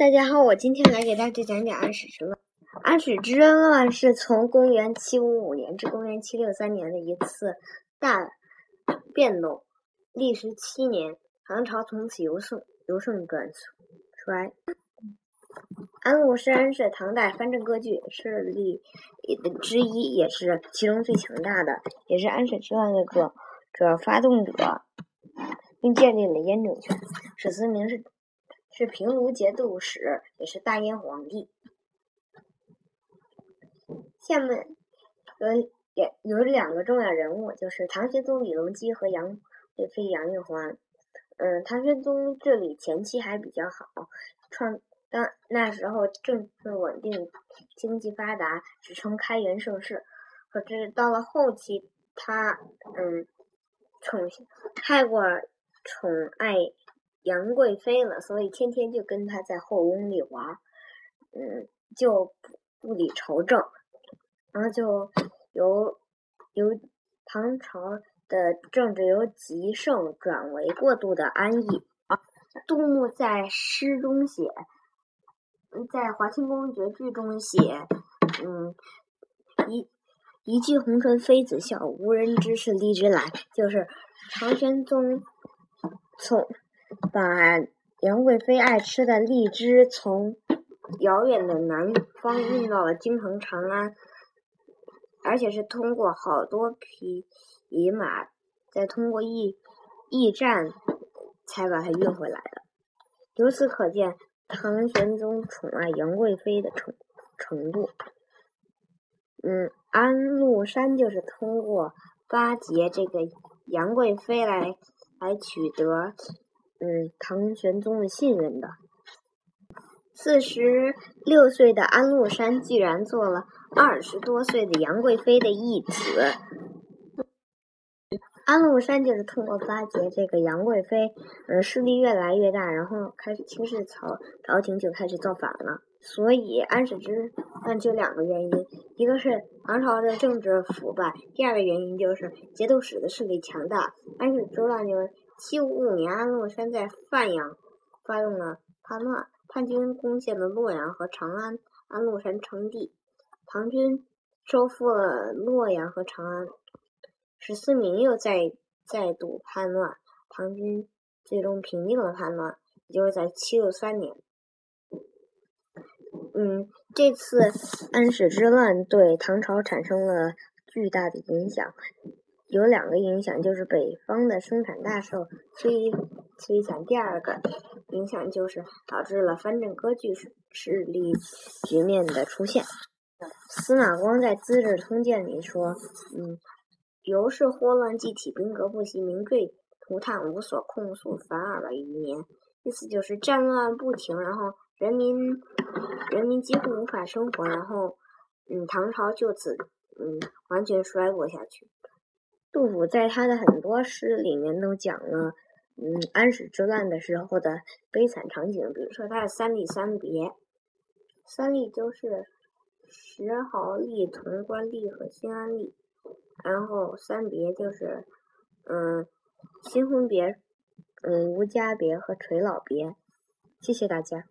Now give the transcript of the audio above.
大家好，我今天来给大家讲讲安史之乱。安史之乱是从公元七五五年至公元七六三年的一次大变动，历时七年，唐朝从此由盛由盛转衰。安禄山是唐代藩镇割据势力之一，也是其中最强大的，也是安史之乱的主主要发动者，并建立了燕政权。史思明是。是平卢节度使，也是大燕皇帝。下面有两有两个重要人物，就是唐玄宗李隆基和杨贵妃杨玉环。嗯，唐玄宗这里前期还比较好，创当那时候政治稳定，经济发达，史称开元盛世。可是到了后期，他嗯宠太过宠爱。杨贵妃了，所以天天就跟他在后宫里玩，嗯，就不不理朝政，然后就由由唐朝的政治由极盛转为过度的安逸。啊杜牧在诗中写，在《华清宫绝句》中写，嗯，一一骑红尘妃子笑，无人知是荔枝来，就是唐玄宗从。把杨贵妃爱吃的荔枝从遥远的南方运到了京城长安，而且是通过好多匹野马，再通过驿驿站才把它运回来的。由此可见，唐玄宗宠爱杨贵妃的程程度。嗯，安禄山就是通过巴结这个杨贵妃来来取得。嗯，唐玄宗的信任的。四十六岁的安禄山居然做了二十多岁的杨贵妃的义子。安禄山就是通过巴结这个杨贵妃，嗯，势力越来越大，然后开始轻视朝朝廷，就开始造反了。所以安史之乱就两个原因，一个是唐朝的政治腐败，第二个原因就是节度使的势力强大。安史之乱就。七五五年，安禄山在范阳发动了叛乱，叛军攻陷了洛阳和长安，安禄山称帝。唐军收复了洛阳和长安，史思明又再再度叛乱，唐军最终平定了叛乱，也就是在七六三年。嗯，这次安史之乱对唐朝产生了巨大的影响。有两个影响，就是北方的生产大受摧摧残；第二个影响就是导致了藩镇割据势力局面的出现。司马光在《资治通鉴》里说：“嗯，由是祸乱既体，兵革不息，民坠涂炭，无所控诉，凡二百余年。”意思就是战乱不停，然后人民人民几乎无法生活，然后嗯，唐朝就此嗯完全衰落下去。杜甫在他的很多诗里面都讲了，嗯，安史之乱的时候的悲惨场景。比如说他的《三吏三别》，三吏就是石壕吏、潼关吏和新安吏，然后三别就是，嗯，新婚别、嗯，无家别和垂老别。谢谢大家。